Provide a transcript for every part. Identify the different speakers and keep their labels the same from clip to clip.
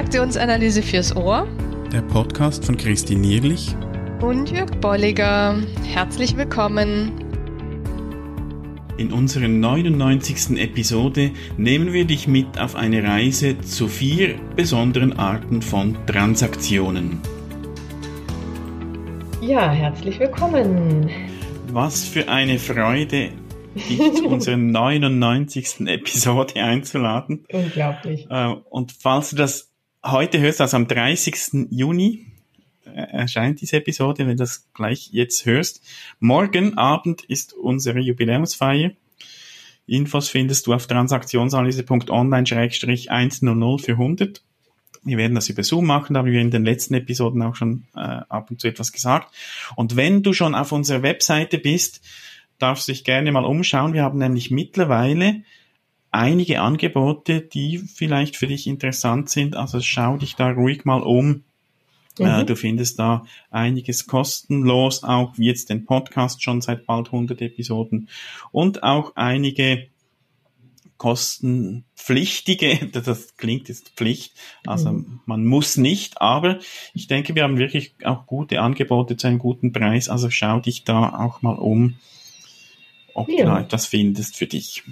Speaker 1: Transaktionsanalyse fürs Ohr.
Speaker 2: Der Podcast von Christine Nierlich
Speaker 1: und Jörg Bolliger. Herzlich willkommen.
Speaker 2: In unserer 99. Episode nehmen wir dich mit auf eine Reise zu vier besonderen Arten von Transaktionen.
Speaker 1: Ja, herzlich willkommen.
Speaker 2: Was für eine Freude, dich zu unserer 99. Episode einzuladen.
Speaker 1: Unglaublich.
Speaker 2: Äh, und falls du das heute hörst, also am 30. Juni, äh, erscheint diese Episode, wenn du das gleich jetzt hörst. Morgen Abend ist unsere Jubiläumsfeier. Infos findest du auf transaktionsanalyse.online-100 für 100. Wir werden das über Zoom machen, da haben wir in den letzten Episoden auch schon äh, ab und zu etwas gesagt. Und wenn du schon auf unserer Webseite bist, darfst dich gerne mal umschauen. Wir haben nämlich mittlerweile einige Angebote, die vielleicht für dich interessant sind. Also schau dich da ruhig mal um. Äh, mhm. Du findest da einiges kostenlos, auch wie jetzt den Podcast schon seit bald 100 Episoden und auch einige kostenpflichtige, das klingt jetzt Pflicht, also mhm. man muss nicht, aber ich denke, wir haben wirklich auch gute Angebote zu einem guten Preis, also schau dich da auch mal um ob ja. du da etwas findest für dich.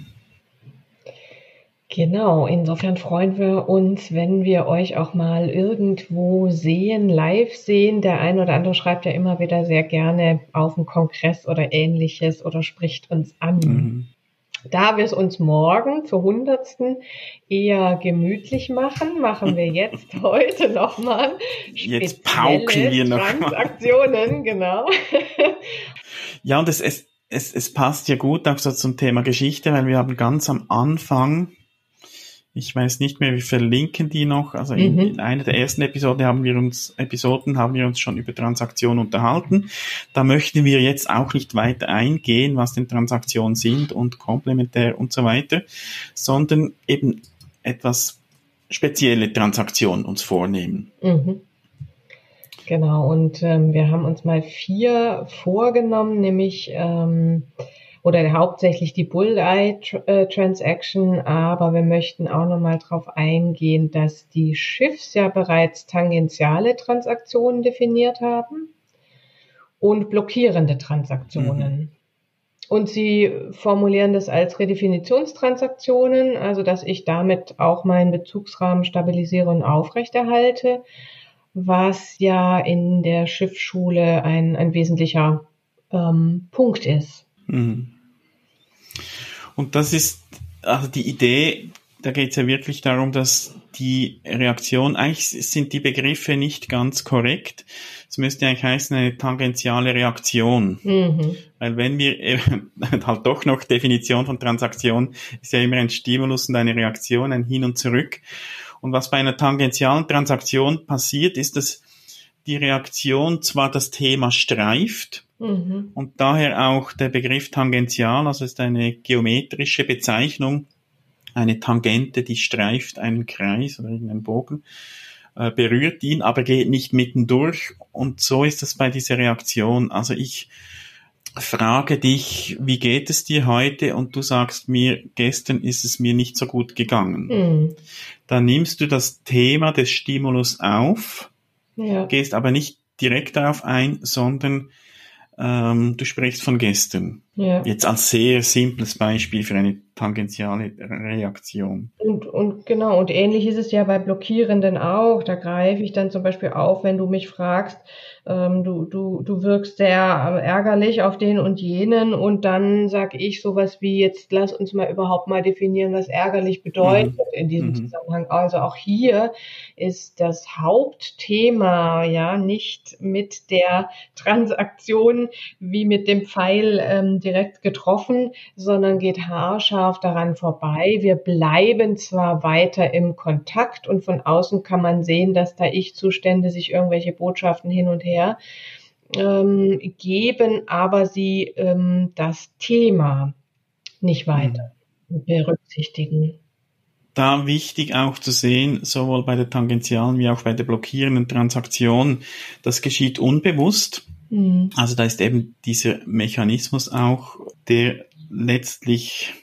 Speaker 1: Genau, insofern freuen wir uns, wenn wir euch auch mal irgendwo sehen, live sehen. Der eine oder andere schreibt ja immer wieder sehr gerne auf einen Kongress oder ähnliches oder spricht uns an. Mhm. Da wir es uns morgen zur hundertsten eher gemütlich machen, machen wir jetzt heute nochmal
Speaker 2: Jetzt pauken wir noch
Speaker 1: Transaktionen, genau.
Speaker 2: Ja, und es, es, es, es passt ja gut auch so zum Thema Geschichte, weil wir haben ganz am Anfang, ich weiß nicht mehr, wir verlinken die noch, also in, mhm. in einer der ersten Episoden haben wir uns, Episoden haben wir uns schon über Transaktionen unterhalten. Da möchten wir jetzt auch nicht weiter eingehen, was denn Transaktionen sind und komplementär und so weiter, sondern eben etwas spezielle Transaktionen uns vornehmen. Mhm.
Speaker 1: Genau, und ähm, wir haben uns mal vier vorgenommen, nämlich ähm, oder hauptsächlich die Bulleye äh, Transaction, aber wir möchten auch nochmal darauf eingehen, dass die Schiffs ja bereits tangentiale Transaktionen definiert haben und blockierende Transaktionen. Mhm. Und sie formulieren das als Redefinitionstransaktionen, also dass ich damit auch meinen Bezugsrahmen stabilisiere und aufrechterhalte was ja in der Schiffsschule ein, ein wesentlicher ähm, Punkt ist. Mhm.
Speaker 2: Und das ist also die Idee, da geht es ja wirklich darum, dass die Reaktion, eigentlich sind die Begriffe nicht ganz korrekt. Es müsste eigentlich heißen eine tangentiale Reaktion. Mhm. Weil wenn wir äh, halt doch noch Definition von Transaktion ist ja immer ein Stimulus und eine Reaktion, ein Hin und Zurück. Und was bei einer tangentialen Transaktion passiert, ist, dass die Reaktion zwar das Thema streift mhm. und daher auch der Begriff tangential, also ist eine geometrische Bezeichnung, eine Tangente, die streift einen Kreis oder irgendeinen Bogen, äh, berührt ihn, aber geht nicht mittendurch. Und so ist das bei dieser Reaktion. Also ich frage dich, wie geht es dir heute? Und du sagst mir, gestern ist es mir nicht so gut gegangen. Mhm. Dann nimmst du das Thema des Stimulus auf, ja. gehst aber nicht direkt darauf ein, sondern ähm, du sprichst von gestern. Ja. Jetzt als sehr simples Beispiel für eine tangentiale Reaktion.
Speaker 1: Und, und genau, und ähnlich ist es ja bei Blockierenden auch. Da greife ich dann zum Beispiel auf, wenn du mich fragst, ähm, du, du, du wirkst sehr ärgerlich auf den und jenen und dann sage ich sowas wie, jetzt lass uns mal überhaupt mal definieren, was ärgerlich bedeutet mhm. in diesem mhm. Zusammenhang. Also auch hier ist das Hauptthema ja nicht mit der Transaktion wie mit dem Pfeil ähm, direkt getroffen, sondern geht haarscharf daran vorbei. Wir bleiben zwar weiter im Kontakt und von außen kann man sehen, dass da Ich-Zustände sich irgendwelche Botschaften hin und her ähm, geben, aber sie ähm, das Thema nicht weiter mhm. berücksichtigen.
Speaker 2: Da wichtig auch zu sehen, sowohl bei der tangentialen wie auch bei der blockierenden Transaktion, das geschieht unbewusst. Mhm. Also da ist eben dieser Mechanismus auch, der letztlich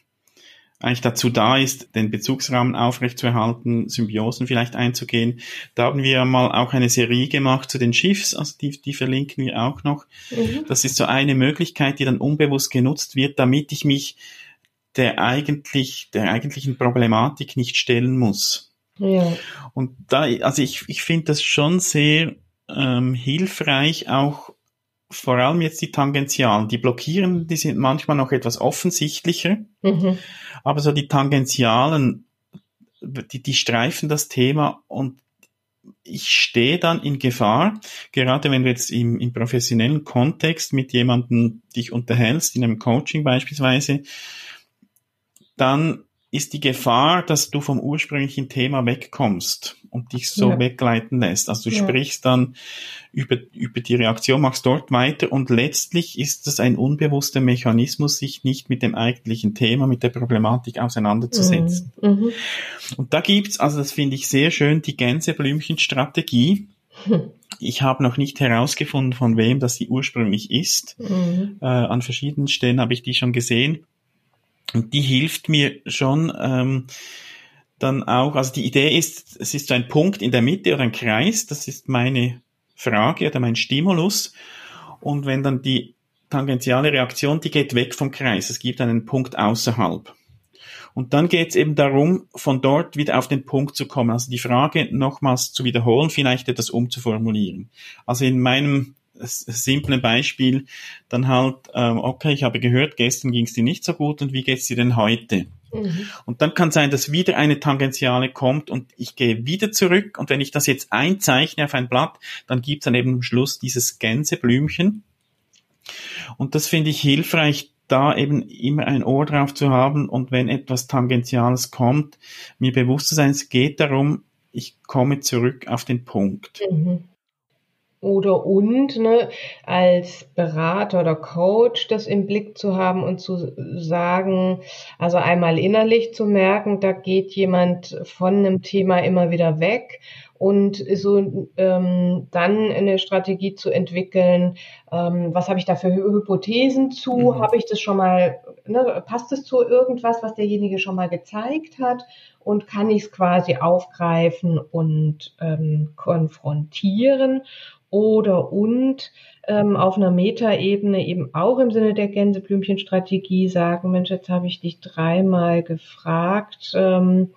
Speaker 2: eigentlich dazu da ist, den Bezugsrahmen aufrechtzuerhalten, Symbiosen vielleicht einzugehen. Da haben wir mal auch eine Serie gemacht zu den Schiffs, also die, die verlinken wir auch noch. Mhm. Das ist so eine Möglichkeit, die dann unbewusst genutzt wird, damit ich mich der eigentlich, der eigentlichen Problematik nicht stellen muss. Ja. Und da, also ich, ich finde das schon sehr ähm, hilfreich, auch vor allem jetzt die Tangentialen. Die blockieren, die sind manchmal noch etwas offensichtlicher, mhm. aber so die Tangentialen, die, die streifen das Thema und ich stehe dann in Gefahr, gerade wenn du jetzt im, im professionellen Kontext mit jemandem dich unterhältst, in einem Coaching beispielsweise, dann ist die Gefahr, dass du vom ursprünglichen Thema wegkommst und dich so ja. wegleiten lässt. Also du ja. sprichst dann über, über die Reaktion, machst dort weiter und letztlich ist das ein unbewusster Mechanismus, sich nicht mit dem eigentlichen Thema, mit der Problematik auseinanderzusetzen. Mhm. Mhm. Und da gibt's, also das finde ich sehr schön, die Gänseblümchenstrategie. Hm. Ich habe noch nicht herausgefunden, von wem das sie ursprünglich ist. Mhm. Äh, an verschiedenen Stellen habe ich die schon gesehen. Und die hilft mir schon ähm, dann auch, also die Idee ist, es ist so ein Punkt in der Mitte oder ein Kreis, das ist meine Frage oder mein Stimulus. Und wenn dann die tangentiale Reaktion, die geht weg vom Kreis, es gibt einen Punkt außerhalb. Und dann geht es eben darum, von dort wieder auf den Punkt zu kommen, also die Frage nochmals zu wiederholen, vielleicht etwas umzuformulieren. Also in meinem simplen Beispiel dann halt, ähm, okay, ich habe gehört, gestern ging es dir nicht so gut und wie geht's dir denn heute? Mhm. Und dann kann sein, dass wieder eine Tangentiale kommt und ich gehe wieder zurück und wenn ich das jetzt einzeichne auf ein Blatt, dann gibt's dann eben am Schluss dieses Gänseblümchen. Und das finde ich hilfreich, da eben immer ein Ohr drauf zu haben und wenn etwas Tangentiales kommt, mir bewusst zu sein, es geht darum, ich komme zurück auf den Punkt. Mhm.
Speaker 1: Oder und ne, als Berater oder Coach das im Blick zu haben und zu sagen, also einmal innerlich zu merken, da geht jemand von einem Thema immer wieder weg und so ähm, dann eine Strategie zu entwickeln, ähm, was habe ich da für Hypothesen zu, mhm. habe ich das schon mal, ne, passt es zu irgendwas, was derjenige schon mal gezeigt hat? Und kann ich es quasi aufgreifen und ähm, konfrontieren oder und ähm, auf einer Metaebene eben auch im Sinne der Gänseblümchenstrategie sagen, Mensch, jetzt habe ich dich dreimal gefragt, ähm,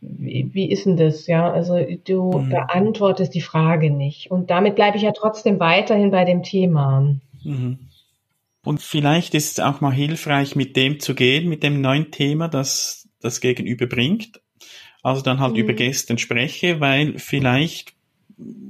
Speaker 1: wie, wie ist denn das? Ja, also du mhm. beantwortest die Frage nicht. Und damit bleibe ich ja trotzdem weiterhin bei dem Thema. Mhm.
Speaker 2: Und vielleicht ist es auch mal hilfreich, mit dem zu gehen, mit dem neuen Thema, das das Gegenüber bringt. Also dann halt mhm. über gestern spreche, weil vielleicht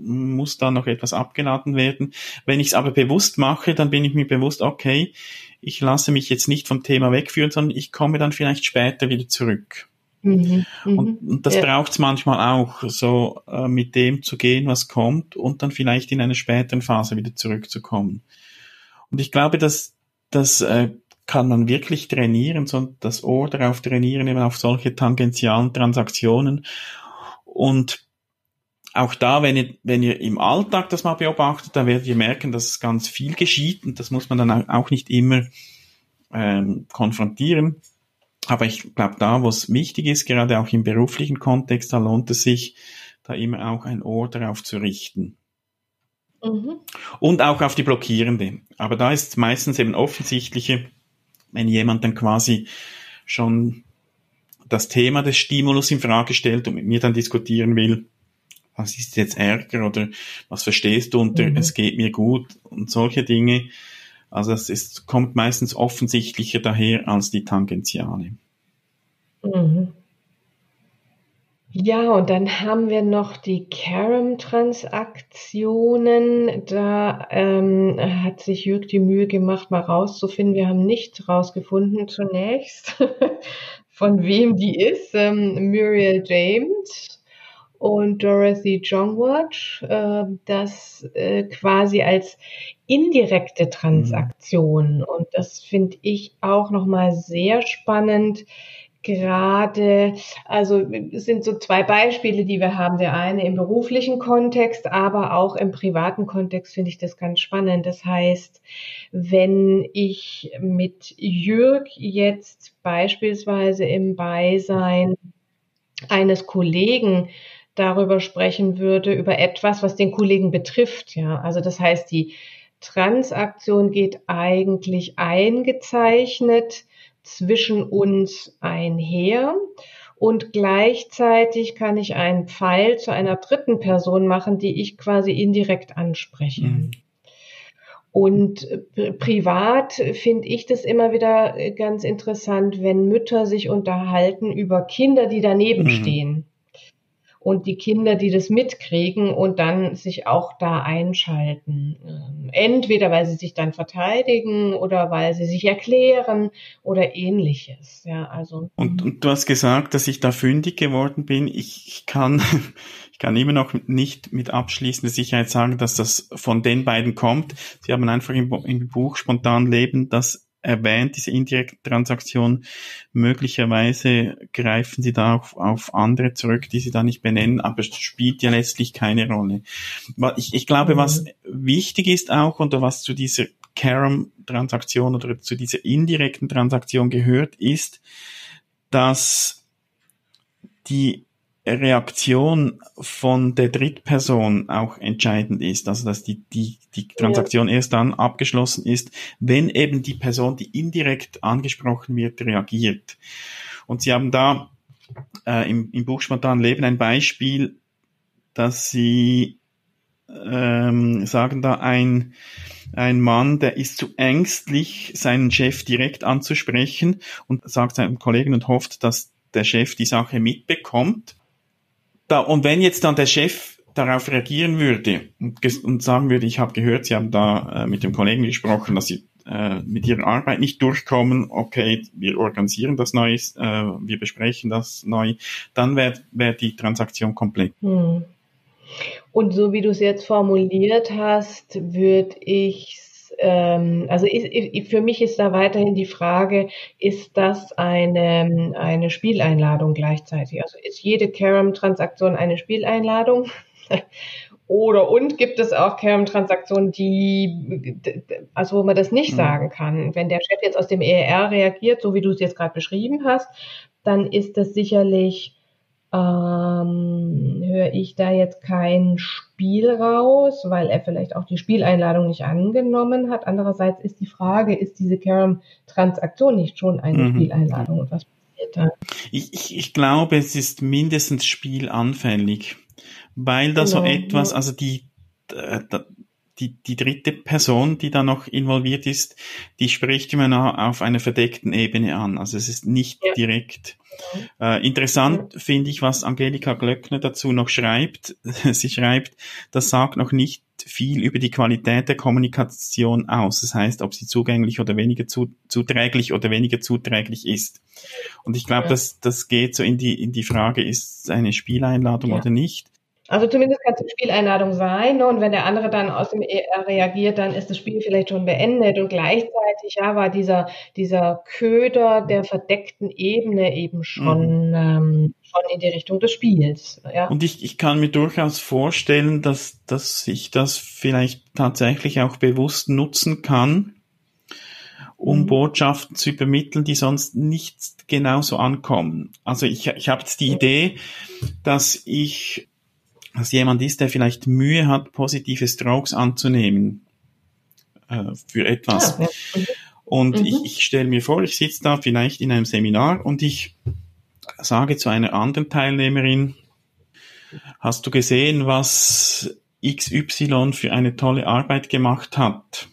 Speaker 2: muss da noch etwas abgeladen werden. Wenn ich es aber bewusst mache, dann bin ich mir bewusst, okay, ich lasse mich jetzt nicht vom Thema wegführen, sondern ich komme dann vielleicht später wieder zurück. Mhm, und, mhm. und, das ja. braucht es manchmal auch, so äh, mit dem zu gehen, was kommt und dann vielleicht in einer späteren Phase wieder zurückzukommen. Und ich glaube, dass das äh, kann man wirklich trainieren, so das Ohr darauf trainieren, eben auf solche tangentialen Transaktionen. Und auch da, wenn ihr, wenn ihr im Alltag das mal beobachtet, da werdet ihr merken, dass ganz viel geschieht und das muss man dann auch nicht immer ähm, konfrontieren. Aber ich glaube, da, wo es wichtig ist, gerade auch im beruflichen Kontext, da lohnt es sich, da immer auch ein Ohr darauf zu richten. Mhm. Und auch auf die Blockierende. Aber da ist es meistens eben offensichtliche, wenn jemand dann quasi schon das Thema des Stimulus in Frage stellt und mit mir dann diskutieren will, was ist jetzt Ärger oder was verstehst du unter mhm. es geht mir gut und solche Dinge. Also es ist, kommt meistens offensichtlicher daher als die Tangentiale. Mhm.
Speaker 1: Ja, und dann haben wir noch die Carom-Transaktionen. Da ähm, hat sich Jürg die Mühe gemacht, mal rauszufinden. Wir haben nicht rausgefunden zunächst, von wem die ist. Ähm, Muriel James und Dorothy Jongwatch, äh, das äh, quasi als indirekte Transaktion. Mhm. Und das finde ich auch nochmal sehr spannend, gerade, also es sind so zwei Beispiele, die wir haben. Der eine im beruflichen Kontext, aber auch im privaten Kontext finde ich das ganz spannend. Das heißt, wenn ich mit Jürg jetzt beispielsweise im Beisein eines Kollegen darüber sprechen würde, über etwas, was den Kollegen betrifft, ja. Also das heißt, die Transaktion geht eigentlich eingezeichnet zwischen uns einher und gleichzeitig kann ich einen Pfeil zu einer dritten Person machen, die ich quasi indirekt anspreche. Mhm. Und äh, privat finde ich das immer wieder ganz interessant, wenn Mütter sich unterhalten über Kinder, die daneben mhm. stehen und die Kinder, die das mitkriegen und dann sich auch da einschalten. Ähm, entweder weil sie sich dann verteidigen oder weil sie sich erklären oder ähnliches. Ja, also.
Speaker 2: Und, und du hast gesagt, dass ich da fündig geworden bin. Ich, ich kann, ich kann immer noch nicht mit abschließender Sicherheit sagen, dass das von den beiden kommt. Sie haben einfach im, im Buch spontan Leben das erwähnt, diese indirekte Transaktion. Möglicherweise greifen sie da auf, auf andere zurück, die sie da nicht benennen, aber es spielt ja letztlich keine Rolle. Ich, ich glaube, was mhm. wichtig ist auch und was zu dieser Carom-Transaktion oder zu dieser indirekten Transaktion gehört, ist, dass die Reaktion von der Drittperson auch entscheidend ist, also dass die, die, die Transaktion ja. erst dann abgeschlossen ist, wenn eben die Person, die indirekt angesprochen wird, reagiert. Und Sie haben da äh, im, im Buch Spontan Leben ein Beispiel, dass Sie ähm, sagen da ein, ein Mann, der ist zu ängstlich, seinen Chef direkt anzusprechen und sagt seinem Kollegen und hofft, dass der Chef die Sache mitbekommt da, und wenn jetzt dann der Chef darauf reagieren würde und, und sagen würde, ich habe gehört, Sie haben da äh, mit dem Kollegen gesprochen, dass Sie äh, mit Ihrer Arbeit nicht durchkommen, okay, wir organisieren das neu, äh, wir besprechen das neu, dann wäre wär die Transaktion komplett. Hm.
Speaker 1: Und so wie du es jetzt formuliert hast, würde ich ähm, also ich, für mich ist da weiterhin die Frage, ist das eine, eine Spieleinladung gleichzeitig? Also ist jede Carom-Transaktion eine Spieleinladung? Oder und gibt es auch Carom-Transaktionen, die, also wo man das nicht mhm. sagen kann. Wenn der Chef jetzt aus dem ER reagiert, so wie du es jetzt gerade beschrieben hast, dann ist das sicherlich ähm, höre ich da jetzt kein Spiel raus, weil er vielleicht auch die Spieleinladung nicht angenommen hat. Andererseits ist die Frage, ist diese Carom-Transaktion nicht schon eine mhm. Spieleinladung und was passiert
Speaker 2: da? Ich, ich, ich glaube, es ist mindestens spielanfällig, weil da genau. so etwas, also die, äh, die, die dritte Person, die da noch involviert ist, die spricht immer auf einer verdeckten Ebene an. Also es ist nicht ja. direkt. Äh, interessant ja. finde ich, was Angelika Glöckner dazu noch schreibt. Sie schreibt, das sagt noch nicht viel über die Qualität der Kommunikation aus. Das heißt, ob sie zugänglich oder weniger zu, zuträglich oder weniger zuträglich ist. Und ich glaube, ja. das, das geht so in die, in die Frage, ist es eine Spieleinladung oder nicht?
Speaker 1: Also zumindest kann es eine Spieleinladung sein. Ne? Und wenn der andere dann aus dem ER reagiert, dann ist das Spiel vielleicht schon beendet. Und gleichzeitig ja, war dieser, dieser Köder der verdeckten Ebene eben schon, mhm. ähm, schon in die Richtung des Spiels. Ja.
Speaker 2: Und ich, ich kann mir durchaus vorstellen, dass, dass ich das vielleicht tatsächlich auch bewusst nutzen kann, um mhm. Botschaften zu übermitteln, die sonst nicht genauso ankommen. Also ich, ich habe jetzt die Idee, dass ich dass jemand ist, der vielleicht Mühe hat, positive Strokes anzunehmen äh, für etwas. Ah, ja. Und mhm. ich, ich stelle mir vor, ich sitze da vielleicht in einem Seminar und ich sage zu einer anderen Teilnehmerin, hast du gesehen, was XY für eine tolle Arbeit gemacht hat?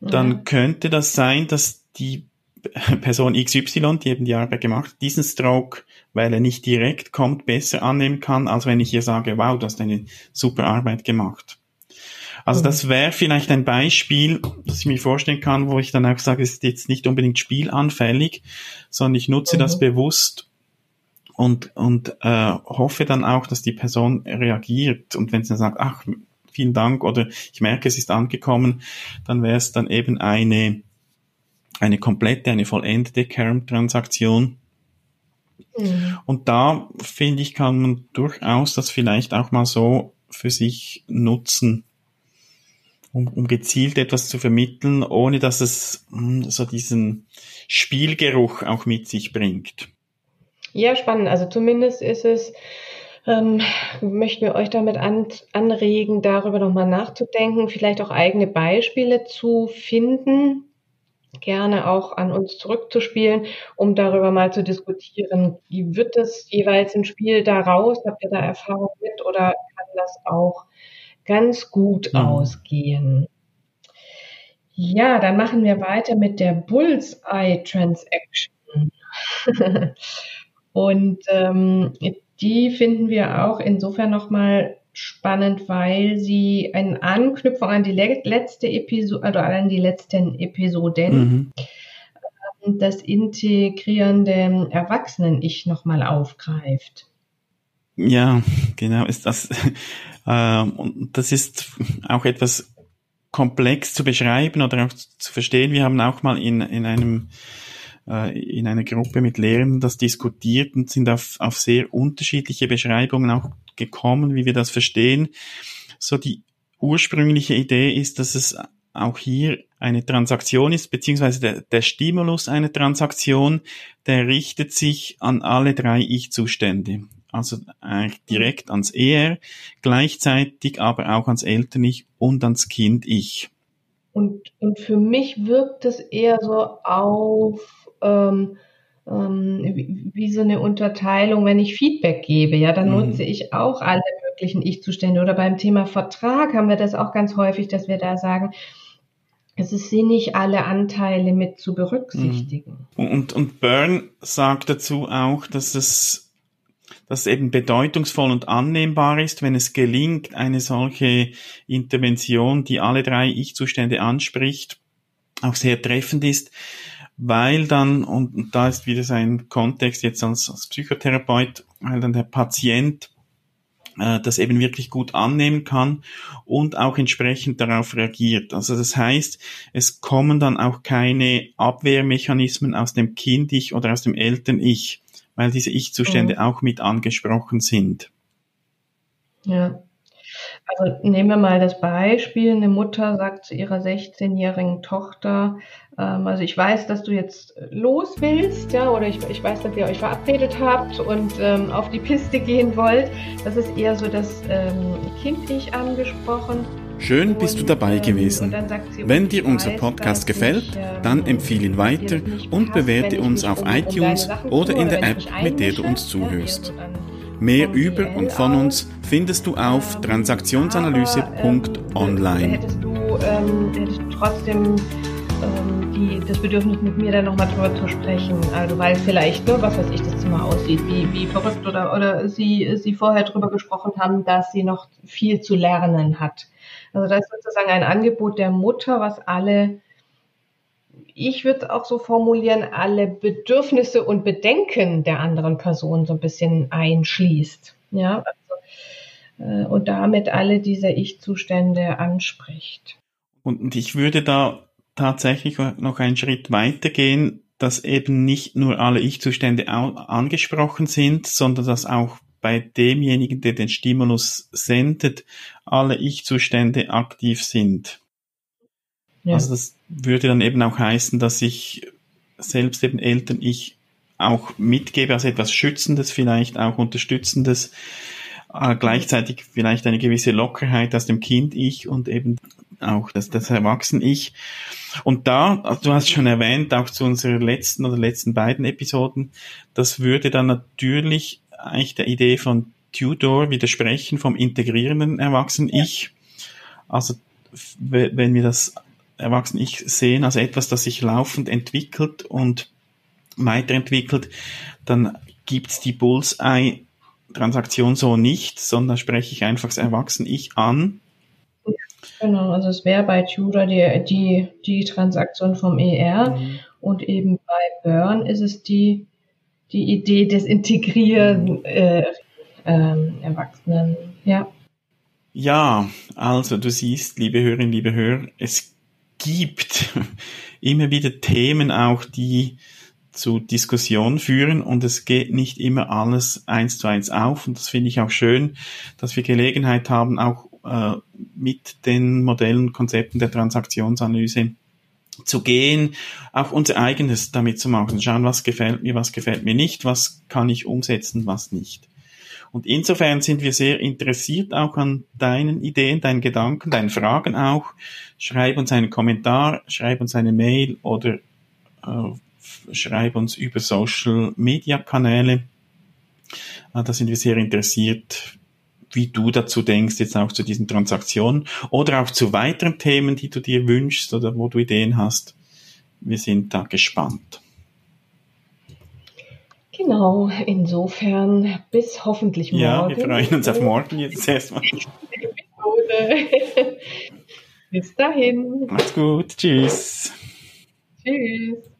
Speaker 2: Dann könnte das sein, dass die Person XY, die eben die Arbeit gemacht, diesen Stroke, weil er nicht direkt kommt, besser annehmen kann, als wenn ich ihr sage, wow, du hast eine super Arbeit gemacht. Also das mhm. wäre vielleicht ein Beispiel, das ich mir vorstellen kann, wo ich dann auch sage, es ist jetzt nicht unbedingt spielanfällig, sondern ich nutze mhm. das bewusst und, und äh, hoffe dann auch, dass die Person reagiert. Und wenn sie dann sagt, ach, vielen Dank oder ich merke, es ist angekommen, dann wäre es dann eben eine eine komplette, eine vollendete Kern-Transaktion. Mhm. Und da finde ich, kann man durchaus das vielleicht auch mal so für sich nutzen, um, um gezielt etwas zu vermitteln, ohne dass es mh, hm, so diesen Spielgeruch auch mit sich bringt.
Speaker 1: Ja, spannend. Also zumindest ist es, ähm, möchten wir euch damit an, anregen, darüber nochmal nachzudenken, vielleicht auch eigene Beispiele zu finden, gerne auch an uns zurückzuspielen, um darüber mal zu diskutieren, wie wird es jeweils ein Spiel daraus? Habt ihr da Erfahrung mit oder kann das auch ganz gut mhm. ausgehen? Ja, dann machen wir weiter mit der Bullseye Transaction. Und ähm, die finden wir auch insofern nochmal spannend, weil sie eine Anknüpfung an die letzte Episode, also an die letzten Episoden, mhm. Ähm, das integrierende Erwachsenen-Ich nochmal aufgreift.
Speaker 2: Ja, genau, ist das, äh, und das ist auch etwas komplex zu beschreiben oder auch zu verstehen. Wir haben auch mal in, in einem äh, in einer Gruppe mit Lehrern das diskutiert und sind auf, auf sehr unterschiedliche Beschreibungen auch gekommen, wie wir das verstehen. So die ursprüngliche Idee ist, dass es auch hier eine Transaktion ist, beziehungsweise der, der Stimulus einer Transaktion, der richtet sich an alle drei Ich-Zustände. Also eigentlich direkt ans Er, gleichzeitig aber auch ans Eltern-Ich und ans Kind-Ich.
Speaker 1: Und, und für mich wirkt es eher so auf ähm, ähm, wie, so eine Unterteilung, wenn ich Feedback gebe, ja, dann mhm. nutze ich auch alle möglichen Ich-Zustände. Oder beim Thema Vertrag haben wir das auch ganz häufig, dass wir da sagen, es ist sinnig, alle Anteile mit zu berücksichtigen.
Speaker 2: Mhm. Und, und Byrne sagt dazu auch, dass es dass es eben bedeutungsvoll und annehmbar ist, wenn es gelingt, eine solche Intervention, die alle drei Ich-Zustände anspricht, auch sehr treffend ist, weil dann, und, da ist wieder sein Kontext jetzt als, als Psychotherapeut, weil dann der Patient äh, das eben wirklich gut annehmen kann und auch entsprechend darauf reagiert. Also das heißt, es kommen dann auch keine Abwehrmechanismen aus dem Kind-Ich oder aus dem Eltern-Ich, weil diese Ich-Zustände mhm. auch mit angesprochen sind.
Speaker 1: Ja. Also nehmen wir mal das Beispiel, eine Mutter sagt zu ihrer 16-jährigen Tochter, ähm, also ich weiß, dass du jetzt los willst, ja, oder ich, ich weiß, dass ihr euch verabredet habt und ähm, auf die Piste gehen wollt. Das ist eher so das ähm, Kind-Ich angesprochen.
Speaker 2: Schön bist du dabei ähm, gewesen. Sie, Wenn dir unser Podcast gefällt, ich, äh, dann empfehle ihn weiter und bewerte uns auf iTunes um oder in der App, mit der du uns zuhörst. Mehr über und von uns findest du auf transaktionsanalyse.online.
Speaker 1: Hättest du, ähm, hättest du trotzdem ähm, die, das Bedürfnis, mit mir dann nochmal drüber zu sprechen. Also weil vielleicht, ne, was weiß ich, das Zimmer aussieht, wie, wie verrückt oder, oder sie, sie vorher drüber gesprochen haben, dass sie noch viel zu lernen hat. Also das ist sozusagen ein Angebot der Mutter, was alle ich würde auch so formulieren, alle Bedürfnisse und Bedenken der anderen Person so ein bisschen einschließt. Ja, also, äh, und damit alle diese Ich-Zustände anspricht.
Speaker 2: Und ich würde da tatsächlich noch einen Schritt weiter gehen, dass eben nicht nur alle Ich-Zustände angesprochen sind, sondern dass auch bei demjenigen, der den Stimulus sendet, alle Ich-Zustände aktiv sind. Ja. Also das würde dann eben auch heißen, dass ich selbst eben Eltern ich auch mitgebe, also etwas Schützendes, vielleicht auch Unterstützendes, äh, gleichzeitig vielleicht eine gewisse Lockerheit aus dem Kind-Ich und eben auch das, das Erwachsen-Ich. Und da, also du hast schon erwähnt, auch zu unserer letzten oder letzten beiden Episoden, das würde dann natürlich eigentlich der Idee von Tudor widersprechen vom integrierenden Erwachsen-Ich. Also wenn wir das Erwachsene-Ich sehen als etwas, das sich laufend entwickelt und weiterentwickelt, dann gibt's die Bullseye-Transaktion so nicht, sondern spreche ich einfach das Erwachsene-Ich an.
Speaker 1: Genau, also es wäre bei Tudor die, die, die Transaktion vom ER mhm. und eben bei Burn ist es die, die Idee des Integrieren äh, äh, Erwachsenen, ja.
Speaker 2: Ja, also du siehst, liebe Hörerinnen, liebe Hörer, es gibt immer wieder Themen auch, die zu Diskussion führen und es geht nicht immer alles eins zu eins auf und das finde ich auch schön, dass wir Gelegenheit haben, auch äh, mit den Modellen, Konzepten der Transaktionsanalyse zu gehen, auch unser eigenes damit zu machen, schauen, was gefällt mir, was gefällt mir nicht, was kann ich umsetzen, was nicht. Und insofern sind wir sehr interessiert auch an deinen Ideen, deinen Gedanken, deinen Fragen auch. Schreib uns einen Kommentar, schreib uns eine Mail oder äh, schreib uns über Social Media Kanäle. Äh, da sind wir sehr interessiert, wie du dazu denkst, jetzt auch zu diesen Transaktionen oder auch zu weiteren Themen, die du dir wünschst oder wo du Ideen hast. Wir sind da gespannt.
Speaker 1: Genau, insofern bis hoffentlich morgen.
Speaker 2: Ja, wir freuen uns auf morgen jetzt erstmal.
Speaker 1: bis dahin.
Speaker 2: Macht's gut. Tschüss.
Speaker 1: Tschüss.